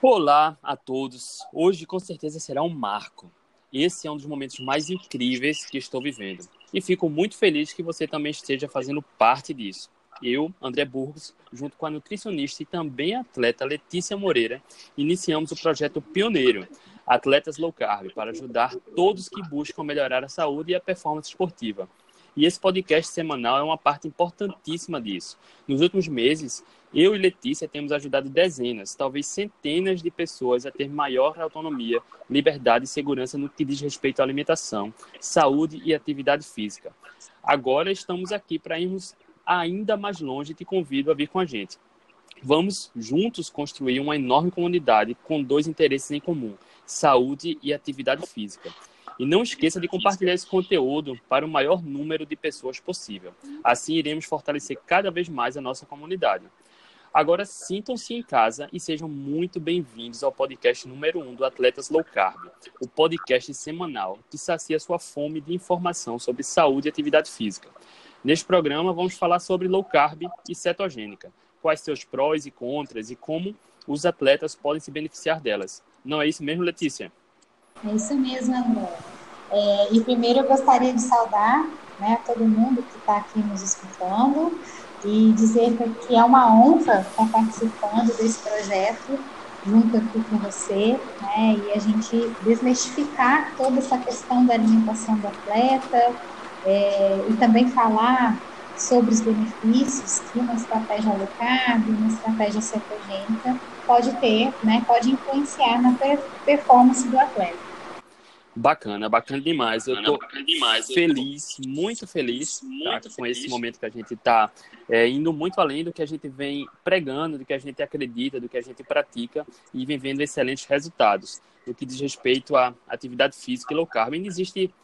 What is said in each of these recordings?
Olá a todos. Hoje com certeza será um marco. Esse é um dos momentos mais incríveis que estou vivendo. E fico muito feliz que você também esteja fazendo parte disso. Eu, André Burgos, junto com a nutricionista e também atleta Letícia Moreira, iniciamos o projeto Pioneiro, Atletas Low Carb, para ajudar todos que buscam melhorar a saúde e a performance esportiva. E esse podcast semanal é uma parte importantíssima disso. Nos últimos meses, eu e Letícia temos ajudado dezenas, talvez centenas de pessoas a ter maior autonomia, liberdade e segurança no que diz respeito à alimentação, saúde e atividade física. Agora estamos aqui para irmos ainda mais longe e te convido a vir com a gente. Vamos juntos construir uma enorme comunidade com dois interesses em comum: saúde e atividade física. E não esqueça de compartilhar esse conteúdo para o maior número de pessoas possível. Assim iremos fortalecer cada vez mais a nossa comunidade. Agora sintam-se em casa e sejam muito bem-vindos ao podcast número 1 um do Atletas Low Carb, o podcast semanal que sacia sua fome de informação sobre saúde e atividade física. Neste programa vamos falar sobre low carb e cetogênica, quais seus prós e contras e como os atletas podem se beneficiar delas. Não é isso mesmo, Letícia? É isso mesmo, André. É, e primeiro eu gostaria de saudar né, todo mundo que está aqui nos escutando e dizer que é uma honra estar participando desse projeto junto aqui com você, né, e a gente desmistificar toda essa questão da alimentação do atleta é, e também falar sobre os benefícios que uma estratégia carb, uma estratégia cetogênica pode ter, né, pode influenciar na performance do atleta. Bacana, bacana demais. Eu tô feliz, muito feliz, muito tá? com esse momento que a gente está é, indo muito além do que a gente vem pregando, do que a gente acredita, do que a gente pratica e vem vendo excelentes resultados. No que diz respeito à atividade física e low carb, ainda existe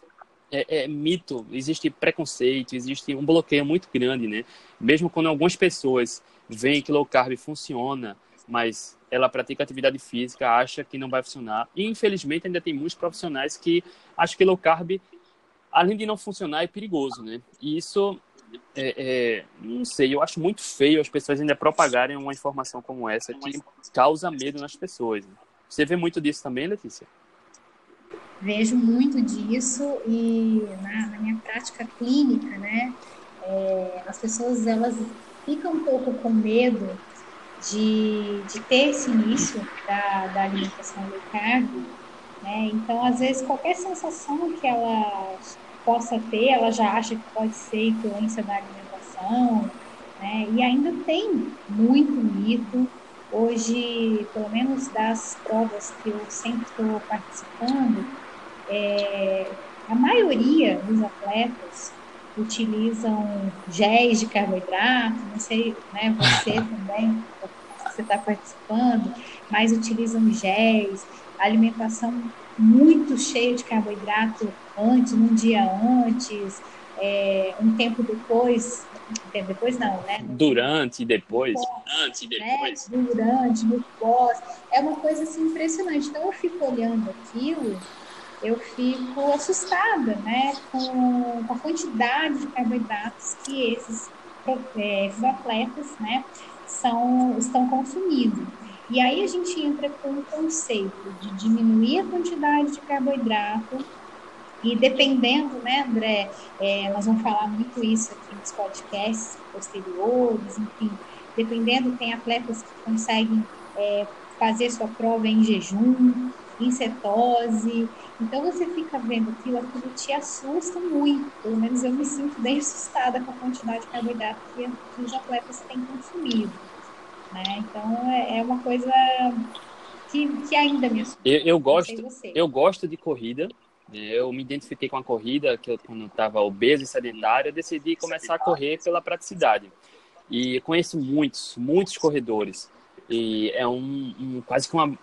é, é, mito, existe preconceito, existe um bloqueio muito grande, né? Mesmo quando algumas pessoas veem que low carb funciona, mas ela pratica atividade física, acha que não vai funcionar. E, infelizmente, ainda tem muitos profissionais que acham que low carb, além de não funcionar, é perigoso, né? E isso, é, é, não sei, eu acho muito feio as pessoas ainda propagarem uma informação como essa que causa medo nas pessoas. Né? Você vê muito disso também, Letícia? Vejo muito disso e na, na minha prática clínica, né, é, as pessoas elas ficam um pouco com medo de, de ter esse início da, da alimentação low carb, né? Então, às vezes, qualquer sensação que ela possa ter, ela já acha que pode ser influência da alimentação, né? E ainda tem muito mito. Hoje, pelo menos das provas que eu sempre estou participando, é, a maioria dos atletas utilizam géis de carboidrato, não sei, né, você também, você está participando, mas utilizam géis, alimentação muito cheia de carboidrato antes, um dia antes, é, um tempo depois, depois não, né? Durante e depois. Durante e depois. Né? Durante, no pós. É uma coisa assim impressionante. Então eu fico olhando aquilo eu fico assustada né, com, a quantidade de carboidratos que esses, é, esses atletas né, são, estão consumindo. E aí a gente entra com o conceito de diminuir a quantidade de carboidrato e dependendo, né, André, é, nós vamos falar muito isso aqui nos podcasts posteriores, enfim, dependendo, tem atletas que conseguem é, fazer sua prova em jejum, em cetose. Então você fica vendo aquilo, aquilo te assusta muito. Pelo menos eu me sinto bem assustada com a quantidade de carboidrato que, os atletas têm consumido. Né? Então é, é uma coisa que, que ainda me assusta. Eu, eu gosto, eu gosto de corrida. Né? Eu me identifiquei com a corrida, que eu, quando estava obeso e sedentário, eu decidi começar a correr pela praticidade. E conheço muitos, muitos corredores. E é um, um quase que uma,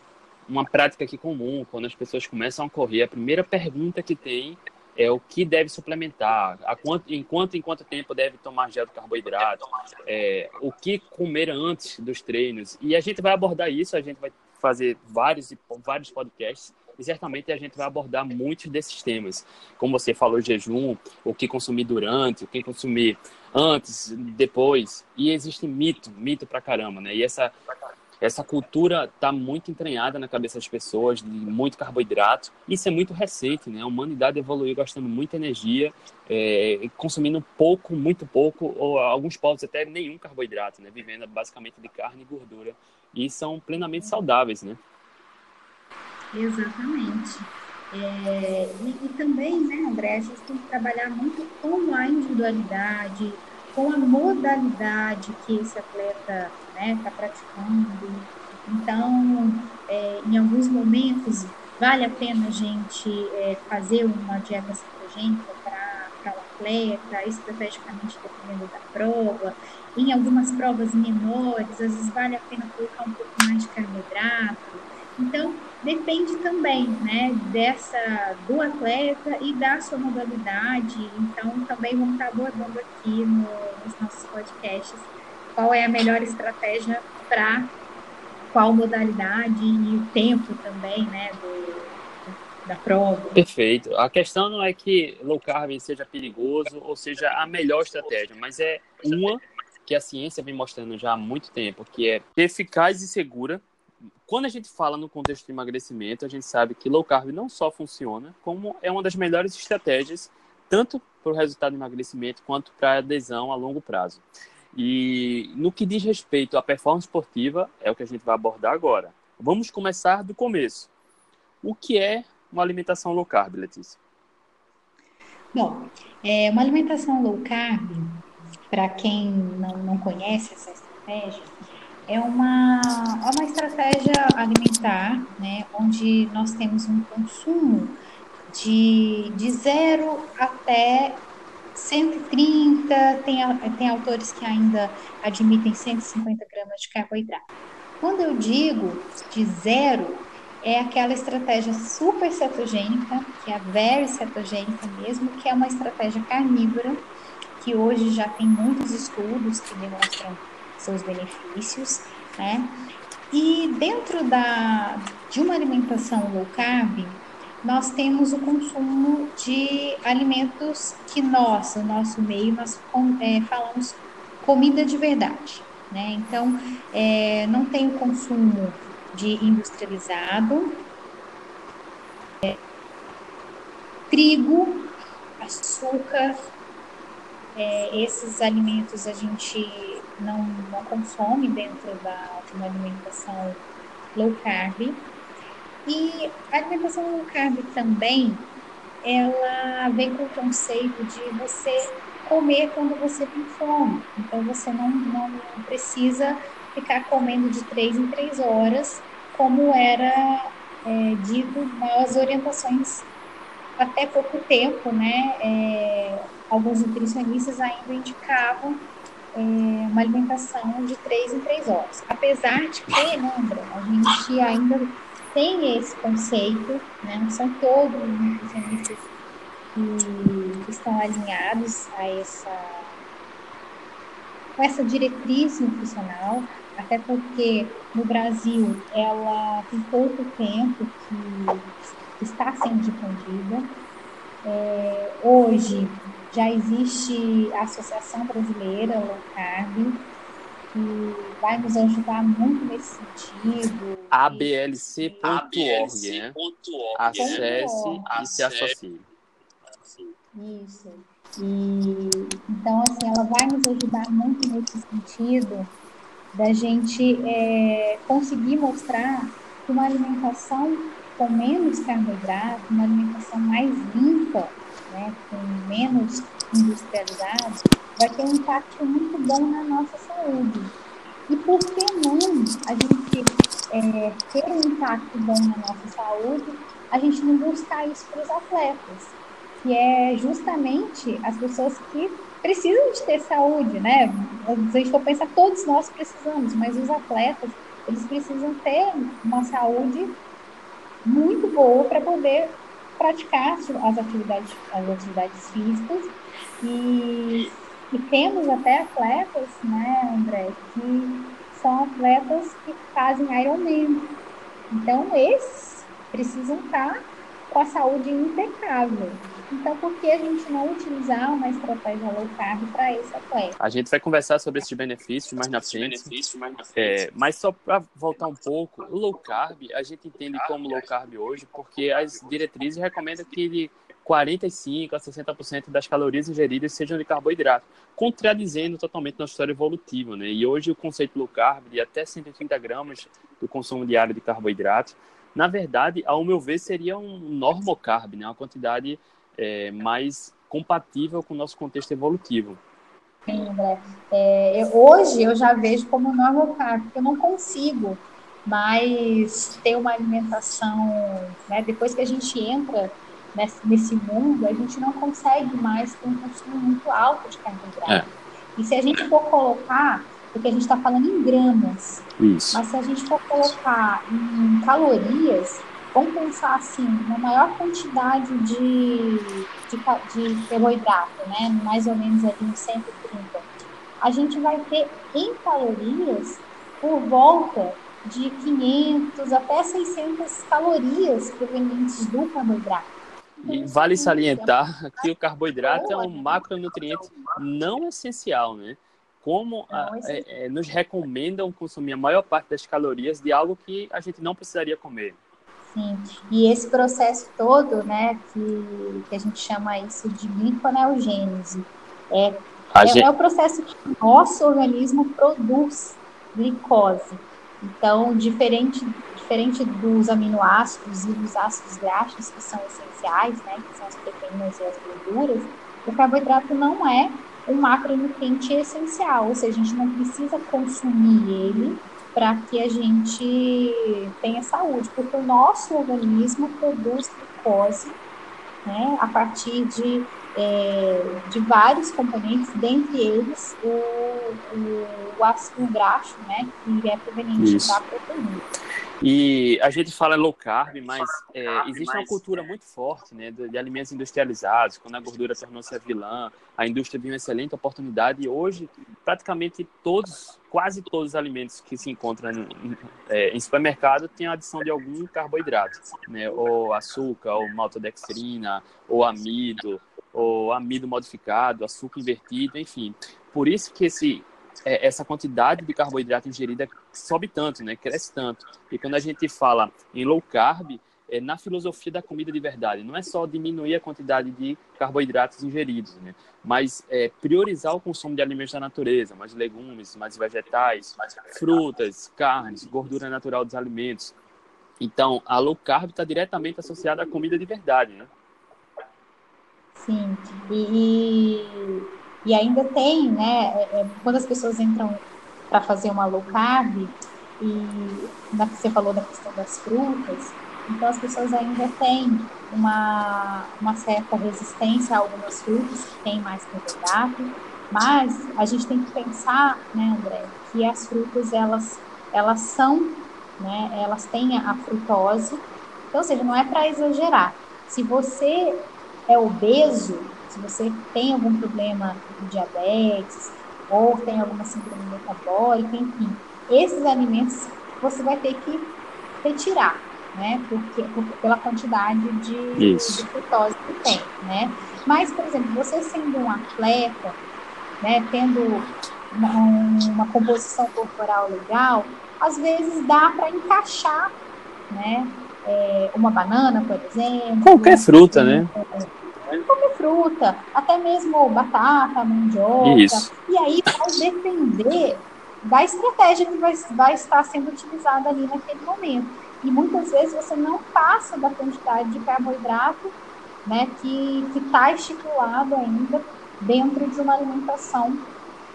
uma prática aqui comum, quando as pessoas começam a correr, a primeira pergunta que tem é o que deve suplementar, a quanto, em quanto em quanto tempo deve tomar gel de carboidrato, é, o que comer antes dos treinos. E a gente vai abordar isso, a gente vai fazer vários, vários podcasts e certamente a gente vai abordar muitos desses temas. Como você falou, jejum, o que consumir durante, o que consumir antes, depois. E existe mito, mito pra caramba, né? E essa essa cultura está muito entranhada na cabeça das pessoas, de muito carboidrato. Isso é muito recente, né? A humanidade evoluiu gastando muita energia, é, consumindo pouco, muito pouco, ou alguns povos até nenhum carboidrato, né? Vivendo basicamente de carne e gordura. E são plenamente saudáveis, né? Exatamente. É, e, e, também, né, André, a gente tem que trabalhar muito com a individualidade, com a modalidade que esse atleta né, tá praticando. Então, é, em alguns momentos, vale a pena a gente é, fazer uma dieta cetogênica para o atleta, estrategicamente dependendo da prova. Em algumas provas menores, às vezes vale a pena colocar um pouco mais de carboidrato. Então, depende também, né, dessa do atleta e da sua modalidade. Então, também vamos estar abordando aqui no, nos nossos podcasts qual é a melhor estratégia para qual modalidade e o tempo também, né, do, da prova. Perfeito. A questão não é que low carb seja perigoso ou seja a melhor estratégia, mas é uma que a ciência vem mostrando já há muito tempo, que é eficaz e segura quando a gente fala no contexto de emagrecimento, a gente sabe que low carb não só funciona, como é uma das melhores estratégias, tanto para o resultado de emagrecimento quanto para a adesão a longo prazo. E no que diz respeito à performance esportiva, é o que a gente vai abordar agora. Vamos começar do começo. O que é uma alimentação low carb, Letícia? Bom, é uma alimentação low carb, para quem não, não conhece essa estratégia, é uma, é uma estratégia alimentar, né, onde nós temos um consumo de, de zero até 130, tem, tem autores que ainda admitem 150 gramas de carboidrato. Quando eu digo de zero, é aquela estratégia super cetogênica, que é a very cetogênica mesmo, que é uma estratégia carnívora, que hoje já tem muitos estudos que demonstram seus benefícios, né? E dentro da, de uma alimentação low carb, nós temos o consumo de alimentos que nós, no nosso meio, nós é, falamos comida de verdade, né? Então, é, não tem o consumo de industrializado, é, trigo, açúcar, é, esses alimentos a gente não, não consome dentro da, de uma alimentação low carb. E a alimentação low carb também, ela vem com o conceito de você comer quando você tem fome. Então você não, não precisa ficar comendo de três em três horas, como era é, dito nas orientações até pouco tempo, né? É, alguns nutricionistas ainda indicavam é, uma alimentação de três em três horas. Apesar de que, lembra, a gente ainda tem esse conceito, né? não são todos os nutricionistas que, estão alinhados a essa, com essa diretriz nutricional, até porque no Brasil ela tem pouco tempo que está sendo difundida. É, hoje já existe a Associação Brasileira Low Carb, que vai nos ajudar muito nesse sentido. ablc.org, né? Acesse e se associe. Isso. E, então, assim, ela vai nos ajudar muito nesse sentido da gente é, conseguir mostrar que uma alimentação com menos carboidrato, uma alimentação mais limpa, né, com menos industrializados, vai ter um impacto muito bom na nossa saúde. E por que não a gente é, ter um impacto bom na nossa saúde, a gente não buscar isso para os atletas, que é justamente as pessoas que precisam de ter saúde, né? A gente for pensar, todos nós precisamos, mas os atletas, eles precisam ter uma saúde muito boa para poder praticar as atividades, as atividades físicas e, e temos até atletas, né, André, que são atletas que fazem Ironman. Então, esses precisam estar com a saúde impecável. Então, por que a gente não utilizar uma estratégia low carb para esse atleta? A gente vai conversar sobre esses benefícios mais na frente. É, mas só para voltar um pouco, o low carb, a gente entende como low carb hoje, porque as diretrizes recomendam que de 45% a 60% das calorias ingeridas sejam de carboidrato, contradizendo totalmente nossa história evolutiva. Né? E hoje o conceito low carb de até 130 gramas do consumo diário de carboidrato, na verdade, ao meu ver, seria um normocarb, né? uma quantidade é, mais compatível com o nosso contexto evolutivo. Sim, André. É, hoje eu já vejo como normocarb, porque eu não consigo mais ter uma alimentação, né? depois que a gente entra nesse, nesse mundo, a gente não consegue mais ter um consumo muito alto de carboidrato. É. E se a gente for colocar, porque a gente está falando em gramas, Isso. mas se a gente for colocar em calorias, vamos pensar assim, uma maior quantidade de, de, de carboidrato, né? mais ou menos ali uns 130, a gente vai ter em calorias por volta de 500 até 600 calorias provenientes do carboidrato. E vale salientar que o carboidrato é um macronutriente não essencial, né? Como a, é, é, nos recomendam consumir a maior parte das calorias de algo que a gente não precisaria comer. Sim, e esse processo todo, né, que, que a gente chama isso de gliconeogênese, é, é, gente... é o processo que o nosso organismo produz glicose. Então, diferente diferente dos aminoácidos e dos ácidos graxos, que são essenciais, né, que são as proteínas e as gorduras, o carboidrato não é um macronutriente essencial, ou seja, a gente não precisa consumir ele para que a gente tenha saúde, porque o nosso organismo produz glicose né, a partir de, é, de vários componentes, dentre eles o, o, o ácido graxo, né, que é proveniente Isso. da proteína. E a gente fala low carb, mas é, existe uma cultura muito forte né, de, alimentos industrializados. Quando a gordura tornou-se a vilã, a indústria viu uma excelente oportunidade. E hoje, praticamente todos, quase todos os alimentos que se encontram em, é, em supermercado têm a adição de algum carboidrato, né, ou açúcar, ou maltodextrina, ou amido, ou amido modificado, açúcar invertido, enfim. Por isso que esse é, essa quantidade de carboidrato ingerida sobe tanto, né? Cresce tanto. E quando a gente fala em low carb, é na filosofia da comida de verdade. Não é só diminuir a quantidade de carboidratos ingeridos, né? Mas é, priorizar o consumo de alimentos da natureza, mais legumes, mais vegetais, mais frutas, carnes, gordura natural dos alimentos. Então, a low carb está diretamente associada à comida de verdade, né? Sim. E, e ainda tem, né, é, é, quando as pessoas entram para fazer uma low carb, e na você falou da questão das frutas, então as pessoas ainda têm uma, uma certa resistência a algumas frutas que têm mais carboidrato, mas a gente tem que pensar, né, André, que as frutas elas, elas são, né, elas têm a frutose, então, ou seja, não é para exagerar. Se você é obeso, se você tem algum problema de diabetes ou tem alguma síndrome metabólica, enfim, esses alimentos você vai ter que retirar, né? Porque, por, pela quantidade de, de frutose que tem, né? Mas, por exemplo, você sendo um atleta, né, tendo uma, uma composição corporal legal, às vezes dá para encaixar, né? É, uma banana, por exemplo. Qualquer fruta, né? Até mesmo batata, mandioca. Isso. E aí vai depender da estratégia que vai, vai estar sendo utilizada ali naquele momento. E muitas vezes você não passa da quantidade de carboidrato né, que está estipulado ainda dentro de uma alimentação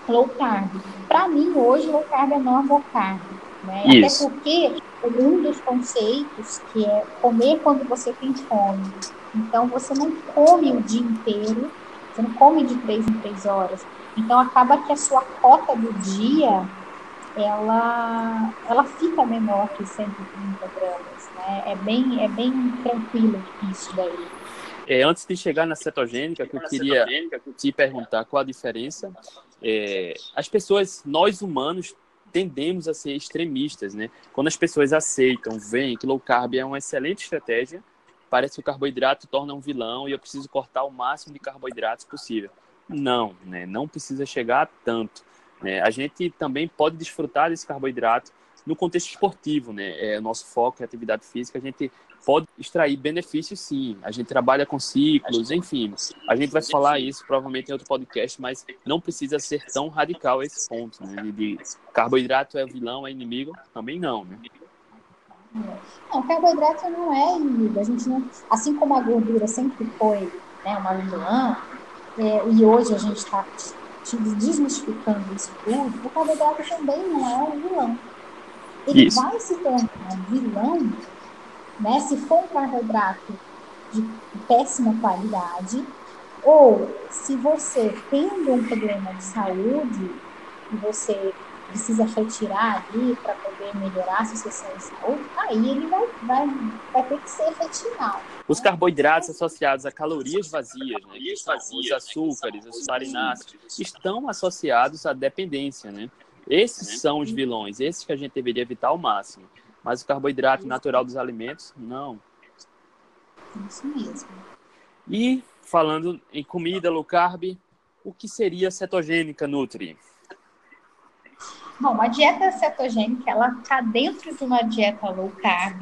low carb. Para mim, hoje, low carb é normal carb. Né? Até porque um dos conceitos que é comer quando você tem fome então, você não come o dia inteiro, você não come de três em três horas. Então, acaba que a sua cota do dia, ela, ela fica menor que 130 gramas, né? É bem, é bem tranquilo isso daí. É, antes de chegar na cetogênica, que eu queria te perguntar qual a diferença. É, as pessoas, nós humanos, tendemos a ser extremistas, né? Quando as pessoas aceitam, veem que low carb é uma excelente estratégia, parece que o carboidrato torna um vilão e eu preciso cortar o máximo de carboidratos possível. Não, né? Não precisa chegar a tanto. Né? A gente também pode desfrutar desse carboidrato no contexto esportivo, né? É, nosso foco é atividade física, a gente pode extrair benefícios sim. A gente trabalha com ciclos, enfim. A gente vai falar isso provavelmente em outro podcast, mas não precisa ser tão radical esse ponto, né? De carboidrato é vilão, é inimigo, também não, né? Não, carboidrato não é inimigo. A gente não, assim como a gordura sempre foi né, uma vilã, é, e hoje a gente está desmistificando isso tudo, o carboidrato também não é um vilão. Ele isso. vai se tornar vilão né? Se for um carboidrato de péssima qualidade, ou se você tendo um problema de saúde e você precisa retirar ali para poder melhorar a sua situação de saúde, aí ele vai, vai, vai ter que ser retirado. Os carboidratos associados a calorias vazias, né, que são os açúcares, os farináceos, estão associados à dependência, né? Esses são os vilões, esses que a gente deveria evitar ao máximo. Mas o carboidrato natural dos alimentos, não. Isso mesmo. E falando em comida low carb, o que seria cetogênica, Nutri? Bom, a dieta cetogênica, ela está dentro de uma dieta low carb,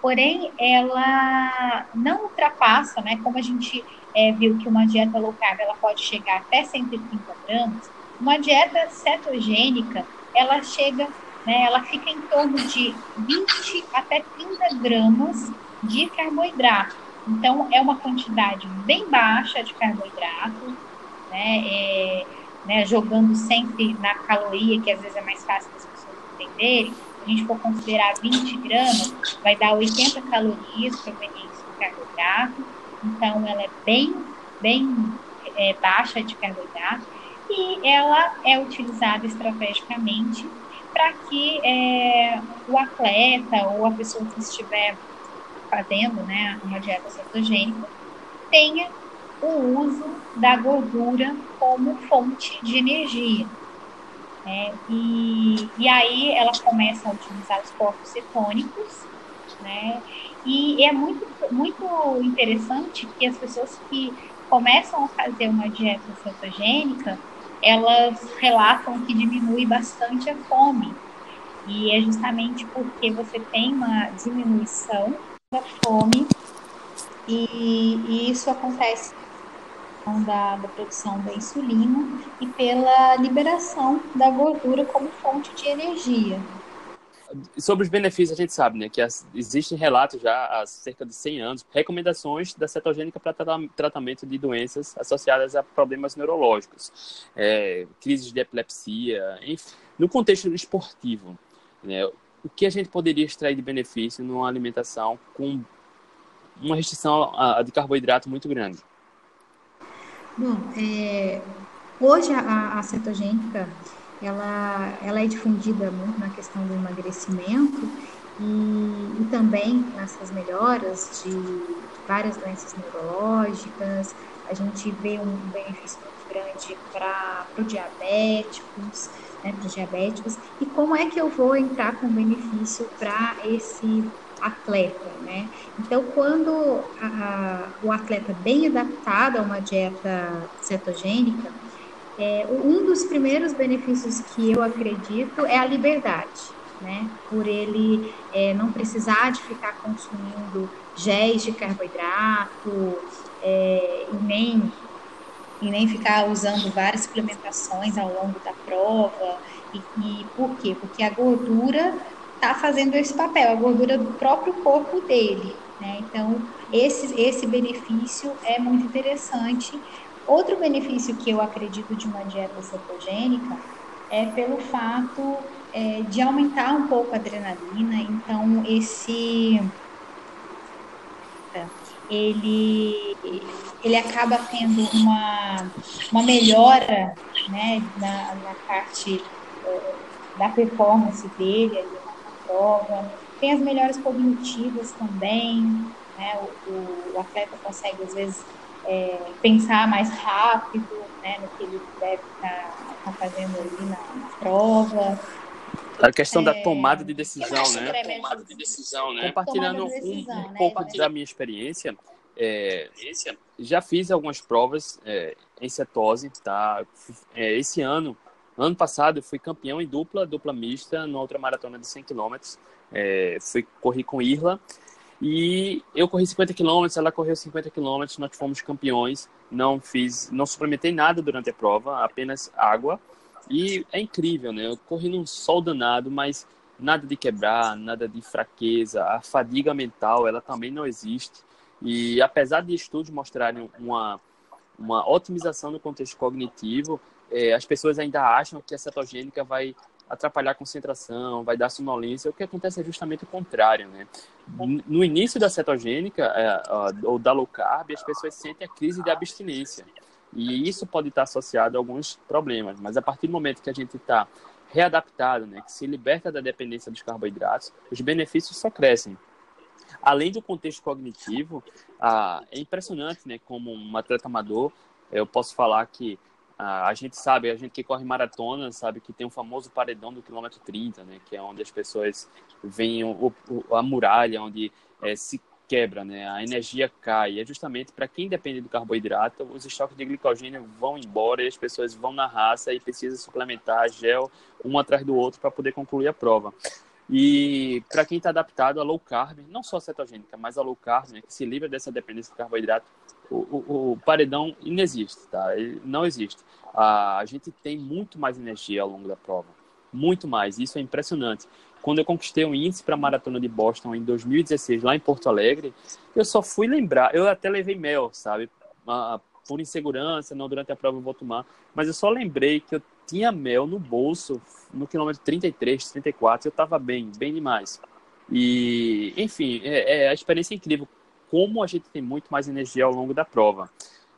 porém ela não ultrapassa, né? Como a gente é, viu que uma dieta low carb, ela pode chegar até 130 gramas, uma dieta cetogênica, ela chega né, ela fica em torno de 20 até 30 gramas de carboidrato. Então, é uma quantidade bem baixa de carboidrato, né, é, né, jogando sempre na caloria, que às vezes é mais fácil das pessoas entenderem. Se a gente for considerar 20 gramas, vai dar 80 calorias provenientes do carboidrato. Então, ela é bem, bem é, baixa de carboidrato e ela é utilizada estrategicamente para que é, o atleta ou a pessoa que estiver fazendo né, uma dieta cetogênica tenha o uso da gordura como fonte de energia. Né? E, e aí ela começa a utilizar os corpos cetônicos, né? E é muito, muito interessante que as pessoas que começam a fazer uma dieta cetogênica, elas relatam que diminui bastante a fome. E é justamente porque você tem uma diminuição da fome e, e isso acontece da, da produção da insulina e pela liberação da gordura como fonte de energia sobre os benefícios, a gente sabe, né, que as, existem relatos já há cerca de 100 anos, recomendações da cetogênica para tratamento de doenças associadas a problemas neurológicos, é, crises de epilepsia, enfim. No contexto esportivo, né, o que a gente poderia extrair de benefício numa alimentação com uma restrição de carboidrato muito grande? Bom, é, hoje a, a cetogênica ela, ela é difundida muito na questão do emagrecimento e, e também nessas melhoras de várias doenças neurológicas. A gente vê um benefício muito grande para os diabéticos, né, para os diabéticos. E como é que eu vou entrar com benefício para esse atleta, né? Então, quando a, a, o atleta bem adaptado a uma dieta cetogênica, é, um dos primeiros benefícios que eu acredito é a liberdade, né? Por ele é, não precisar de ficar consumindo géis de carboidrato é, e nem e nem ficar usando várias suplementações ao longo da prova. E, e por quê? Porque a gordura está fazendo esse papel, a gordura do próprio corpo dele. Né? Então, esse, esse benefício é muito interessante Outro benefício que eu acredito de uma dieta cetogênica é pelo fato é, de aumentar um pouco a adrenalina. Então, esse ele, ele acaba tendo uma, uma melhora né, na, na parte é, da performance dele ali na prova. Tem as melhores cognitivas também, né, o, o, o atleta consegue, às vezes, é, pensar mais rápido né, no que ele deve estar tá, tá fazendo ali na, na, prova. A questão é... da tomada de decisão, né? Tomada de decisão, né? Compartilhando decisão, um, um né? pouco da minha experiência, é, já fiz algumas provas é, em cetose, tá? É, esse ano, ano passado, eu fui campeão em dupla, dupla mista, numa outra maratona de 100 km. É, fui correr com Irla e eu corri 50 km, ela correu 50 km, nós fomos campeões. Não fiz, não suplementei nada durante a prova, apenas água. E é incrível, né? Eu corri num sol danado, mas nada de quebrar, nada de fraqueza. A fadiga mental, ela também não existe. E apesar de estudos mostrarem uma, uma otimização no contexto cognitivo, é, as pessoas ainda acham que a cetogênica vai atrapalhar a concentração, vai dar sonolência. O que acontece é justamente o contrário, né? No início da cetogênica é, ou da low carb, as pessoas sentem a crise de abstinência. E isso pode estar associado a alguns problemas, mas a partir do momento que a gente está readaptado, né, que se liberta da dependência dos carboidratos, os benefícios só crescem. Além do contexto cognitivo, ah, é impressionante, né, como um atleta amador, eu posso falar que a gente sabe, a gente que corre maratona sabe que tem o famoso paredão do quilômetro 30, né, que é onde as pessoas veem o, o, a muralha, onde é, se quebra, né? A energia cai. É justamente para quem depende do carboidrato, os estoques de glicogênio vão embora e as pessoas vão na raça e precisam suplementar gel um atrás do outro para poder concluir a prova. E para quem está adaptado a low carb, não só a cetogênica, mas a low carb, né, que se livra dessa dependência do carboidrato, o, o, o paredão inexiste, tá? Ele não existe. A, a gente tem muito mais energia ao longo da prova, muito mais. Isso é impressionante quando eu conquistei o índice para a maratona de Boston em 2016, lá em Porto Alegre, eu só fui lembrar, eu até levei mel, sabe? Ah, por insegurança, não durante a prova eu vou tomar, mas eu só lembrei que eu tinha mel no bolso no quilômetro 33, 34, eu estava bem, bem demais. E, enfim, é, é, a experiência é incrível, como a gente tem muito mais energia ao longo da prova.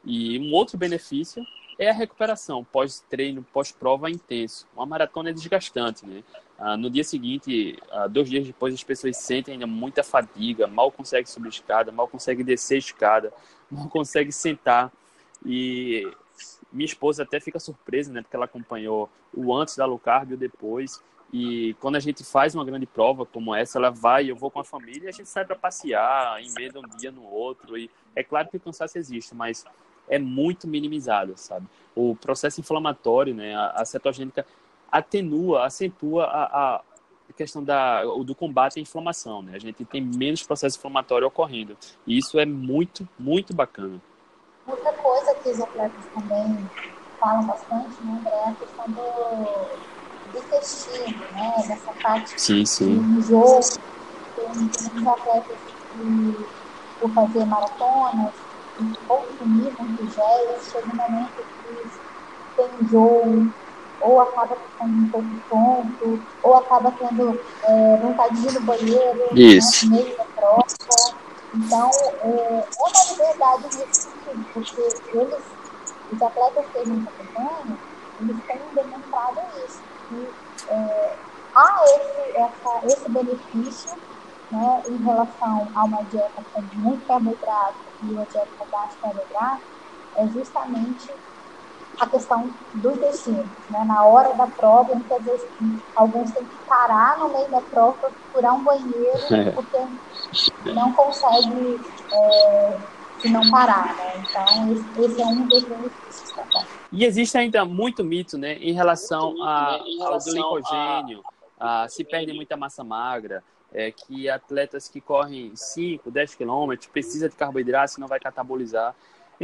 E um outro benefício é a recuperação pós-treino, pós-prova intenso. Uma maratona é desgastante, né? Ah, no dia seguinte, ah, dois dias depois, as pessoas sentem ainda muita fadiga, mal conseguem subir escada, mal conseguem descer escada, mal conseguem sentar. E minha esposa até fica surpresa, né? Porque ela acompanhou o antes da low carb e o depois. E quando a gente faz uma grande prova como essa, ela vai, eu vou com a família, a gente sai para passear, emenda um dia no outro. E é claro que o cansaço existe, mas é muito minimizado, sabe? O processo inflamatório, né? A, cetogênica atenua, acentua a, a questão da, do combate à inflamação, né? A gente tem menos processo inflamatório ocorrendo. E isso é muito, muito bacana. Que os atletas também falam bastante, né, é a questão do, do intestino, né? Dessa parte sim, sim. do jogo. Tem, tem muitos atletas que, por fazer maratonas, consumir muito gel, chega um momento que tem enjoo, ou acaba ficando um pouco tonto, ou acaba tendo é, vontade de ir no banheiro, né, Isso. Né, meio da prova. Então, é, é uma liberdade nesse sentido, porque eles, os atletas que a gente acompanha, eles têm demonstrado isso, que é, há esse, essa, esse benefício né, em relação a uma dieta com muito carboidrato e uma dieta com baixo carboidrato, é justamente a questão do intestino. Né? Na hora da prova, muitas vezes alguns têm que parar no meio da prova para procurar um banheiro, é. porque não consegue é, se não parar. Né? Então, esse, é um dos benefícios também. E existe ainda muito mito né, em relação, a, ao glicogênio, a, se perde muita massa magra, é, que atletas que correm 5, 10 quilômetros precisa de carboidrato, senão vai catabolizar.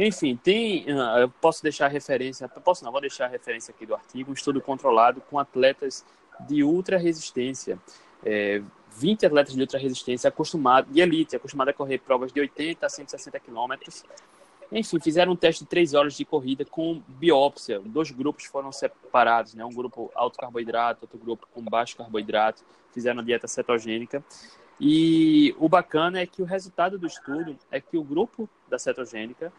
Enfim, tem, ah, eu posso deixar referência, posso não, vou deixar a referência aqui do artigo, um estudo controlado com atletas de ultra resistência. É, 20 atletas de ultra resistência acostumados, de elite, acostumados a correr provas de 80 a 160 quilômetros. Enfim, fizeram um teste de 3 horas de corrida com biópsia. Dois grupos foram separados, né? Um grupo alto carboidrato, outro grupo com baixo carboidrato. Fizeram dieta cetogênica. E o bacana é que o resultado do estudo é que o grupo da cetogênica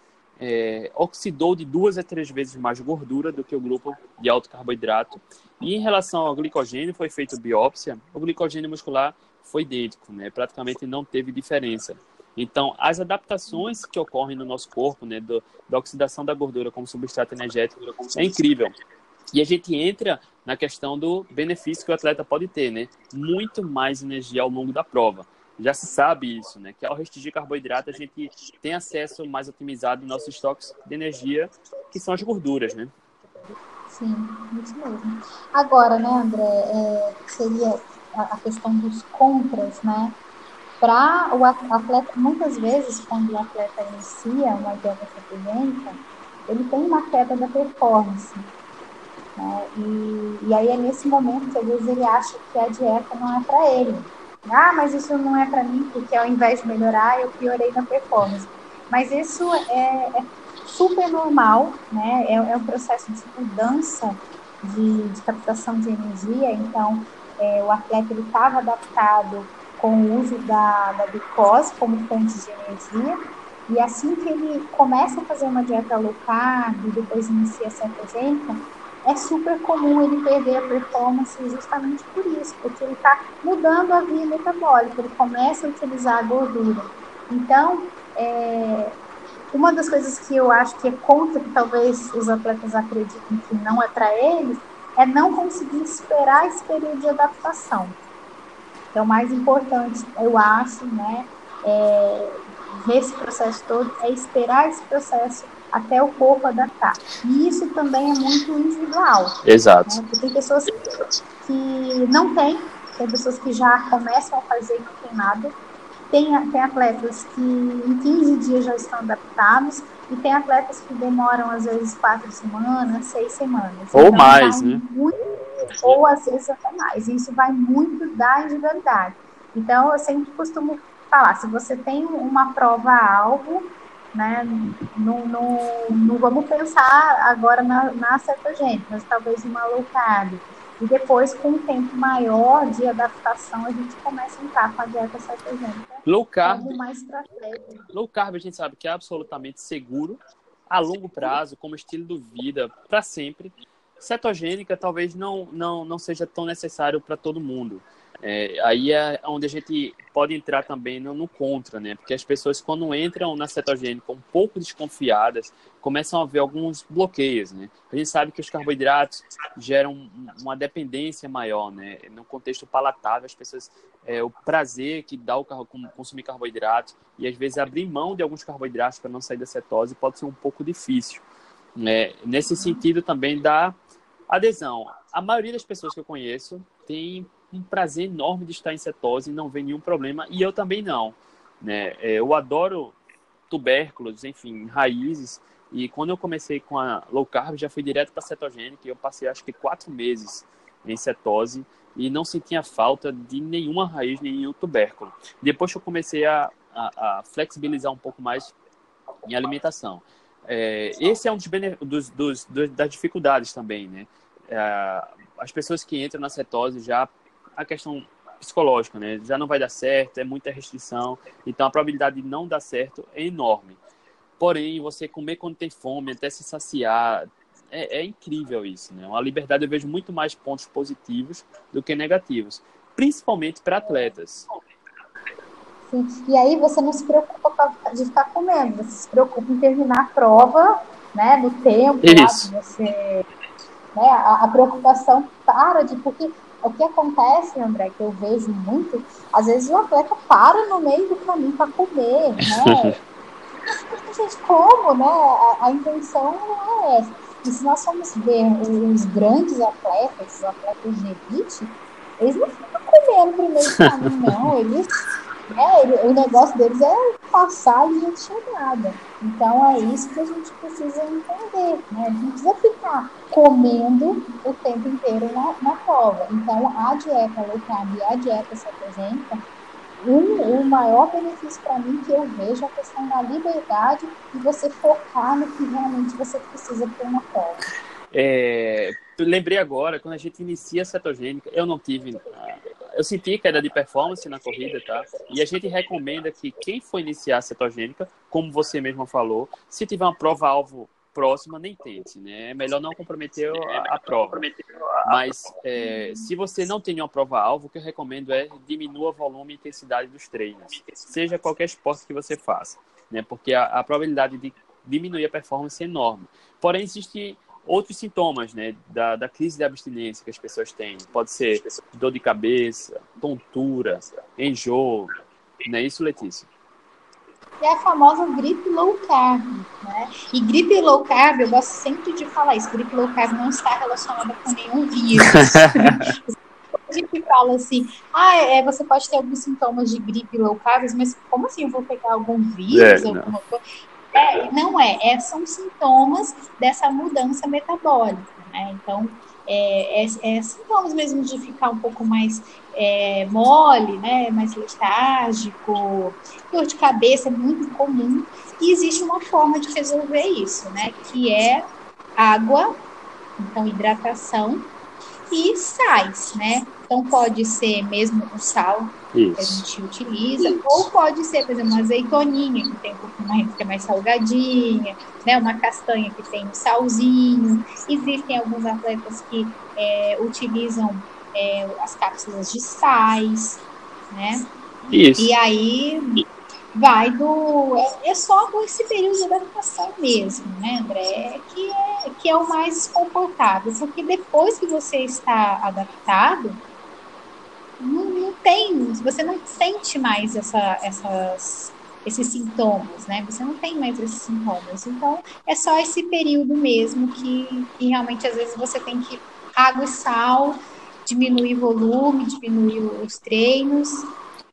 é, oxidou de duas a três vezes mais gordura do que o grupo de alto carboidrato. E em relação ao glicogênio, foi feita biópsia, o glicogênio muscular foi idêntico, né? praticamente não teve diferença. Então, as adaptações que ocorrem no nosso corpo, né, do, da oxidação da gordura como substrato energético, é incrível. E a gente entra na questão do benefício que o atleta pode ter, né? Muito mais energia ao longo da prova. Já se sabe isso, né? Que ao restringir carboidrato, a gente tem acesso mais otimizado aos nossos estoques de energia, que são as gorduras, né? Sim, isso mesmo. Agora, né, André, é, seria a questão dos contras, né? Para o atleta, muitas vezes, quando o atleta inicia uma dieta cetogênica, ele tem uma queda da performance. Né? E, e aí é nesse momento que às vezes ele acha que a dieta não é para ele. Ah, mas isso não é para mim, porque ao invés de melhorar, eu piorei na performance. Mas isso é, é super normal, né? É, é, um processo de mudança de, de captação de energia, então é, o atleta estava adaptado com o uso da, da glicose como fonte de energia, e assim que ele começa a fazer uma dieta low carb e depois inicia a cetogênica, é super comum ele perder a performance justamente por isso, porque ele está mudando a via metabólica, ele começa a utilizar a gordura. Então, é, uma das coisas que eu acho que é contra que talvez os atletas acreditem que não é para eles, é não conseguir esperar esse período de adaptação. Então, o mais importante, eu acho, né, é, nesse processo todo, é esperar esse processo até o corpo adaptar. E isso também é muito individual. Exato. Né? Porque tem pessoas que não têm, tem pessoas que já começam a fazer e não tem nada. Tem, tem atletas que em 15 dias já estão adaptados e tem atletas que demoram às vezes quatro semanas, seis semanas. Ou então, mais, né? Muito, ou às vezes até mais. Isso vai muito da individualidade. Então, eu sempre costumo falar, se você tem uma prova-alvo, né? Não, não, não vamos pensar agora na, na cetogênica, mas talvez uma low carb. E depois, com um tempo maior de adaptação, a gente começa a entrar com a dieta cetogênica. Low carb, mais low carb a gente sabe que é absolutamente seguro a longo prazo, como estilo de vida, para sempre. Cetogênica talvez não, não, não seja tão necessário para todo mundo. É, aí é onde a gente pode entrar também no, no, contra, né? Porque as pessoas, quando entram na cetogênica um pouco desconfiadas, começam a ver alguns bloqueios, né? A gente sabe que os carboidratos geram uma dependência maior, né? No contexto palatável, as pessoas, é, o prazer que dá o consumir carboidratos e às vezes abrir mão de alguns carboidratos para não sair da cetose pode ser um pouco difícil. Né? Nesse sentido também da adesão. A maioria das pessoas que eu conheço tem um prazer enorme de estar em cetose e não ver nenhum problema, e eu também não. Né? É, eu adoro tubérculos, enfim, raízes, e quando eu comecei com a low carb, já fui direto para cetogênica, e eu passei acho que quatro meses em cetose, e não sentia falta de nenhuma raiz, nenhum tubérculo. Depois que eu comecei a, a, a flexibilizar um pouco mais em alimentação. É, esse é um dos, dos, dos, das dificuldades também, né? É, as pessoas que entram na cetose já a questão psicológica, né? Já não vai dar certo, é muita restrição, então a probabilidade de não dar certo é enorme. Porém, você comer quando tem fome, até se saciar, é, é incrível isso, né? Uma liberdade eu vejo muito mais pontos positivos do que negativos, principalmente para atletas. Sim. E aí você não se preocupa de ficar comendo, você se preocupa em terminar a prova, né? No tempo, isso. Lá, você, né? A, a preocupação para de porque o que acontece, André, que eu vejo muito, às vezes o atleta para no meio do caminho para comer, né? Gente, como, né? A, a, intenção não é essa. E se nós formos ver os grandes atletas, os atletas de elite, eles não ficam comendo no meio do caminho, não. Eles é, o negócio deles é passar e não tinha nada. Então é isso que a gente precisa entender. Né? A gente precisa ficar comendo o tempo inteiro na, na prova. Então a dieta low carb e a dieta cetogênica, um, o maior benefício para mim que eu vejo é a questão da liberdade e você focar no que realmente você precisa para uma prova. É, lembrei agora, quando a gente inicia a cetogênica, eu não tive eu senti queda de performance na corrida, tá? E a gente recomenda que quem for iniciar a cetogênica, como você mesmo falou, se tiver uma prova-alvo próxima, nem tente, né? É melhor não comprometer a, a prova. Mas é, se você não tem uma prova-alvo, o que eu recomendo é diminua o volume e intensidade dos treinos, seja qualquer esporte que você faça, né? Porque a, a probabilidade de diminuir a performance é enorme. Porém, existe outros sintomas, né, da, da crise de abstinência que as pessoas têm. Pode ser dor de cabeça, tontura, enjoo, não é isso, Letícia? É a famosa gripe low carb, né? E gripe low carb, eu gosto sempre de falar isso, gripe low carb não está relacionada com nenhum vírus. a gente fala assim, ah, é, você pode ter alguns sintomas de gripe low carb, mas como assim eu vou pegar algum vírus, é, alguma coisa? É, não é, é, são sintomas dessa mudança metabólica, né? Então, é, é, é, sintomas mesmo de ficar um pouco mais é, mole, né? Mais letárgico, dor de cabeça é muito comum. E existe uma forma de resolver isso, né? Que é água, então hidratação e sais, né? Então pode ser mesmo o sal Isso. que a gente utiliza, Isso. ou pode ser, por exemplo, uma azeitoninha que tem um pouco mais, que é mais salgadinha, né? Uma castanha que tem um salzinho. Existem alguns atletas que é, utilizam é, as cápsulas de sais, né? Isso. E aí vai do. É, é só esse período de adaptação mesmo, né, André? Que é, que é o mais desconfortável, porque depois que você está adaptado, não, não tem, você não sente mais essa, essas, esses sintomas, né? Você não tem mais esses sintomas. Então, é só esse período mesmo que, que realmente às vezes você tem que água e sal, diminuir o volume, diminuir os treinos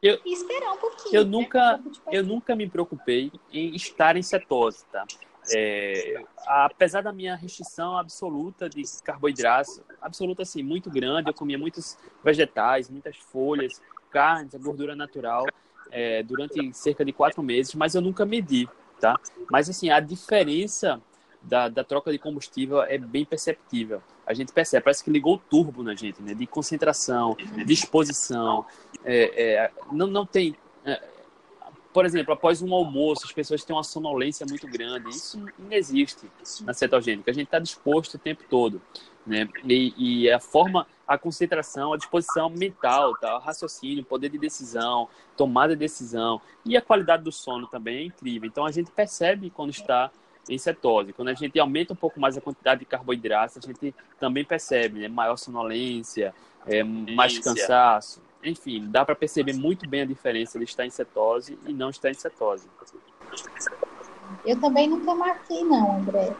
eu, e esperar um pouquinho. Eu né? nunca, um eu nunca me preocupei em estar em cetose, tá? É, apesar da minha restrição absoluta de carboidratos, absoluta assim, muito grande, eu comia muitos vegetais, muitas folhas, carnes, gordura natural é, durante cerca de quatro meses, mas eu nunca medi, tá? Mas assim, a diferença da, da troca de combustível é bem perceptível. A gente percebe, parece que ligou o turbo na gente, né? De concentração, de exposição. É, é, não, não tem. Por exemplo, após um almoço, as pessoas têm uma sonolência muito grande. Isso não existe na cetogênica. A gente está disposto o tempo todo. Né? E, e, a forma, a concentração, a disposição mental, tá? o raciocínio, poder de decisão, tomada de decisão e a qualidade do sono também é incrível. Então a gente percebe quando está em cetose. Quando a gente aumenta um pouco mais a quantidade de carboidratos, a gente também percebe né? maior sonolência, é, mais cansaço. Enfim, dá para perceber muito bem a diferença de estar em cetose e não estar em cetose. Eu também nunca marquei, não, André.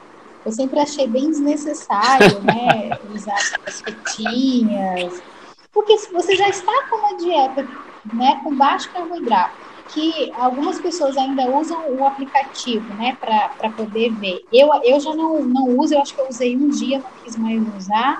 Eu sempre achei bem desnecessário, né, usar as fitinhas, porque se você já está com uma dieta, né, com baixo carboidrato, que algumas pessoas ainda usam o aplicativo, né, para poder ver. Eu, eu já não, não uso, eu acho que eu usei um dia, não quis mais usar,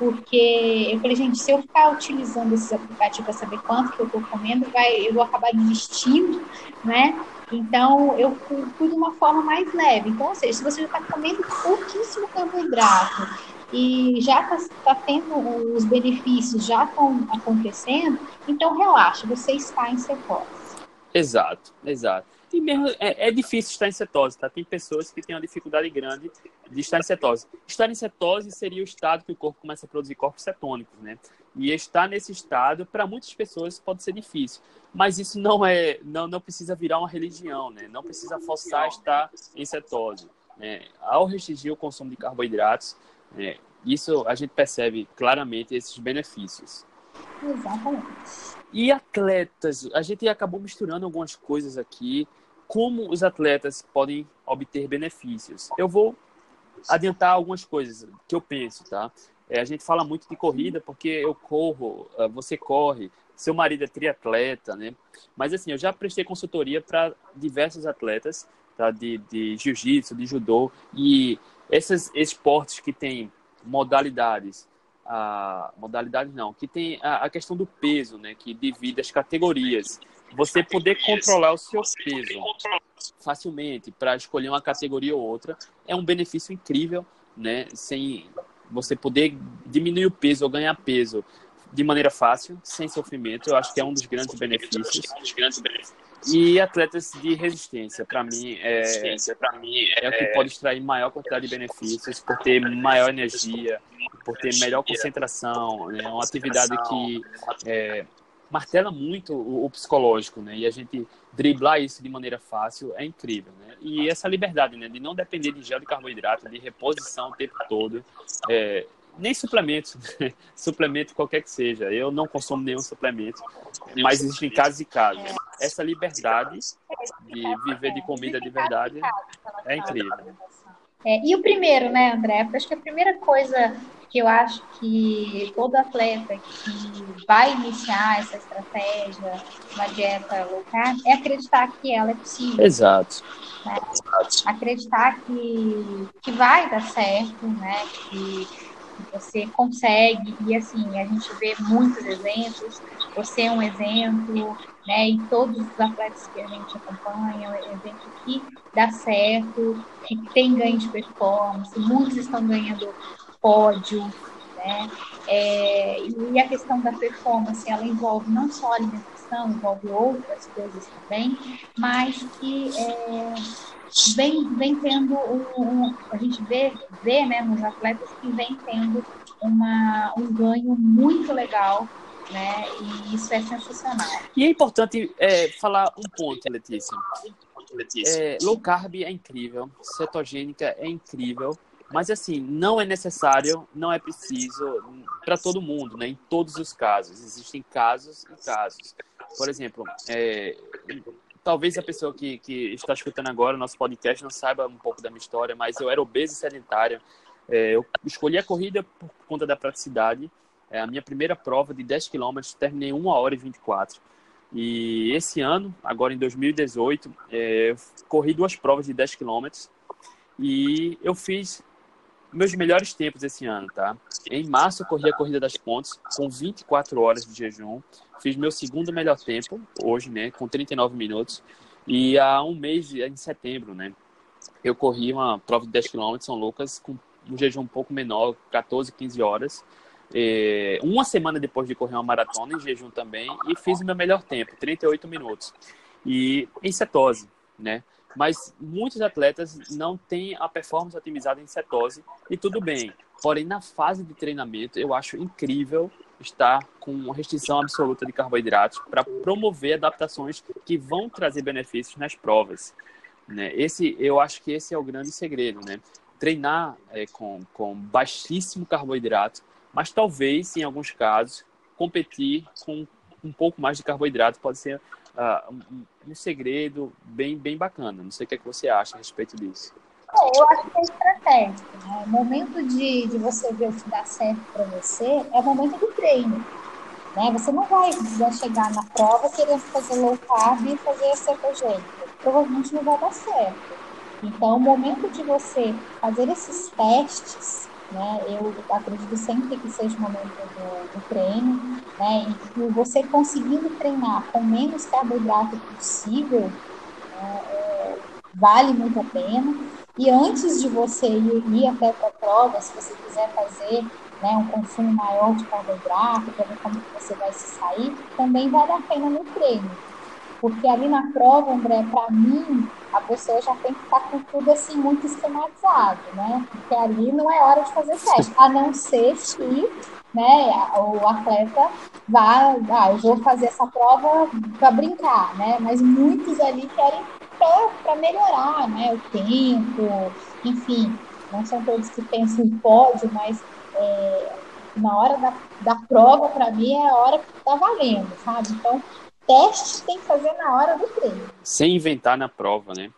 porque eu falei, gente, se eu ficar utilizando esses aplicativos para saber quanto que eu estou comendo, vai, eu vou acabar desistindo, né? Então, eu fui de uma forma mais leve. Então, ou seja, se você já está comendo pouquíssimo carboidrato e já está tá tendo os benefícios, já estão acontecendo, então relaxa, você está em cetose. Exato, exato. E mesmo é, é, difícil estar em cetose, tá? Tem pessoas que têm uma dificuldade grande de estar em cetose. Estar em cetose seria o estado que o corpo começa a produzir corpos cetônicos, né? E estar nesse estado, para muitas pessoas, pode ser difícil. Mas isso não é, não, não precisa virar uma religião, né? Não precisa forçar estar em cetose. Né? Ao restringir o consumo de carboidratos, né? isso a gente percebe claramente esses benefícios. Exatamente. E atletas, a gente acabou misturando algumas coisas aqui. Como os atletas podem obter benefícios? Eu vou adiantar algumas coisas que eu penso, tá? É, a gente fala muito de corrida porque eu corro, ah, você corre, seu marido é triatleta, né? Mas assim, eu já prestei consultoria para diversos atletas, tá? De, de jiu-jitsu, de judô e esses esportes que têm modalidades a modalidade não, que tem a, a, questão do peso, né, que divide as categorias. Você poder controlar o seu peso facilmente para escolher uma categoria ou outra é um benefício incrível, né, sem você poder diminuir o peso ou ganhar peso de maneira fácil, sem sofrimento, eu acho que é um dos grandes benefícios. E atletas de resistência, para mim, é, é o que pode extrair maior quantidade de benefícios, por ter maior energia, por ter melhor concentração, né? uma atividade que é, martela muito o, o, psicológico, né? E a gente driblar isso de maneira fácil é incrível, né? E essa liberdade, né? De não depender de gel de carboidrato, de reposição o tempo todo, é, nem suplemento, né? suplemento qualquer que seja. Eu não consumo nenhum suplemento, mas existem casos e casos. Essa liberdade de viver de comida de verdade é incrível. É, e o primeiro, né, André? Acho que a primeira coisa que eu acho que todo atleta que vai iniciar essa estratégia, uma dieta low carb, é acreditar que ela é possível. Exato. Né? Acreditar que, que vai dar certo, né? Que você consegue. E assim, a gente vê muitos exemplos. Você é um exemplo, né? E todos os atletas que a gente acompanha, é um exemplo que dá certo, que tem ganho de performance, muitos estão ganhando pódio, né? É, e a questão da performance, ela envolve não só a envolve outras coisas também, mas que é, vem, vem tendo um, um, a gente vê, vê né, nos atletas que vem tendo uma, um ganho muito legal né? E isso é sensacional. E é importante é, falar um ponto, Letícia. É, low carb é incrível, cetogênica é incrível, mas assim, não é necessário, não é preciso para todo mundo, né? Em todos os casos. Existem casos e casos. Por exemplo, é, talvez a pessoa que, que está escutando agora o nosso podcast não saiba um pouco da minha história, mas eu era obeso e sedentário. É, eu escolhi a corrida por conta da praticidade. É a minha primeira prova de 10 quilômetros, terminei 1 hora e 24. E esse ano, agora em 2018, é, eu corri duas provas de 10 quilômetros e eu fiz meus melhores tempos esse ano, tá? Em março eu corri a Corrida das Pontes com 24 horas de jejum. Fiz meu segundo melhor tempo, hoje, né? Com 39 minutos. E há um mês, em setembro, né? Eu corri uma prova de 10 km São Lucas com um jejum um pouco menor, 14, 15 horas. É, uma semana depois de correr uma maratona em jejum também e fiz o meu melhor tempo, 38 minutos. E em cetose, né? Mas muitos atletas não têm a performance otimizada em cetose e tudo bem. Porém, na fase de treinamento, eu acho incrível estar com restrição absoluta de carboidratos para promover adaptações que vão trazer benefícios nas provas. Né? Esse, eu acho que esse é o grande segredo, né? Treinar é, com, com baixíssimo carboidrato, mas talvez, em alguns casos, competir com um pouco mais de carboidrato pode ser uh, um, segredo bem, bem bacana. Não sei o que, é que você acha a respeito disso. É, eu acho que é estratégico. Né? O momento de, de você ver o que dá certo para você é o momento do treino. Né? Você não vai chegar na prova querendo fazer low carb e fazer cetogênico. Provavelmente não vai dar certo. Então, o momento de você fazer esses testes né? Eu acredito sempre que seja o momento do, do treino, né? E você conseguindo treinar com menos carboidrato possível, né? é, vale muito a pena. E antes de você ir, ir até para a prova, se você quiser fazer né, um consumo maior de carboidrato, para ver como você vai se sair, também vale a pena no treino. Porque ali na prova, André, para mim, a pessoa já tem que estar com tudo assim muito esquematizado, né? Porque ali não é hora de fazer teste, a não ser que né, o atleta vá, ah, eu vou fazer essa prova para brincar, né? Mas muitos ali querem para melhorar, né? O tempo, enfim, não são todos que pensam em pódio, mas é, na hora da, da prova, para mim, é a hora que está valendo, sabe? Então, teste tem que fazer na hora do treino. Sem inventar na prova, né?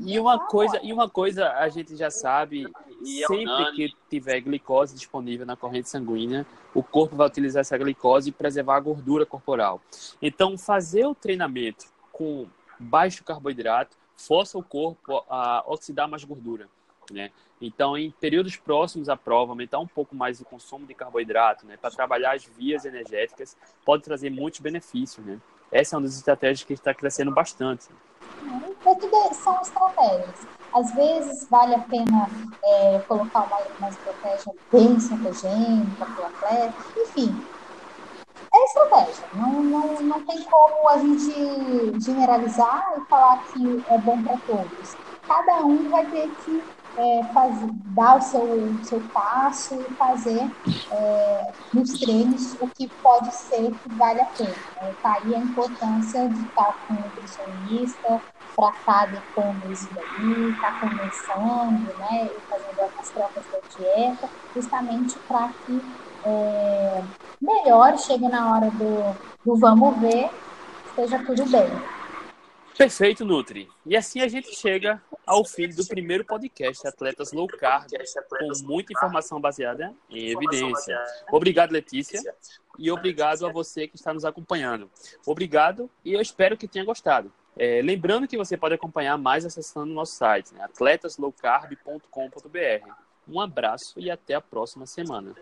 E uma coisa, e uma coisa a gente já sabe, é sempre que tiver glicose disponível na corrente sanguínea, o corpo vai utilizar essa glicose e preservar a gordura corporal. Então, fazer o treinamento com baixo carboidrato força o corpo a oxidar mais gordura. Né? Então, em períodos próximos à prova, aumentar um pouco mais o consumo de carboidrato, né, para trabalhar as vias energéticas, pode trazer muitos benefícios. Né? Essa é uma das estratégias que está crescendo bastante. É, tudo são estratégias. Às vezes vale a pena é, colocar uma, uma estratégia bem cetogênica para o atleta, enfim. É estratégia, não, não, não tem como a gente generalizar e falar que é bom para todos cada um vai ter que é, dar o seu, o seu passo e fazer é, nos treinos o que pode ser que vale a pena. Está tá aí a importância de estar com um nutricionista para cada e-commerce daí, estar tá conversando, né, e fazendo as trocas da dieta, justamente para que é, melhor chegue na hora do, do vamos ver, esteja tudo bem. Perfeito, Nutri. E assim a gente chega ao fim do primeiro podcast Atletas Low Carb, com muita informação baseada em evidência. Obrigado, Letícia, e obrigado a você que está nos acompanhando. Obrigado e eu espero que tenha gostado. É, lembrando que você pode acompanhar mais acessando o nosso site, né, atletaslowcarb.com.br. Um abraço e até a próxima semana.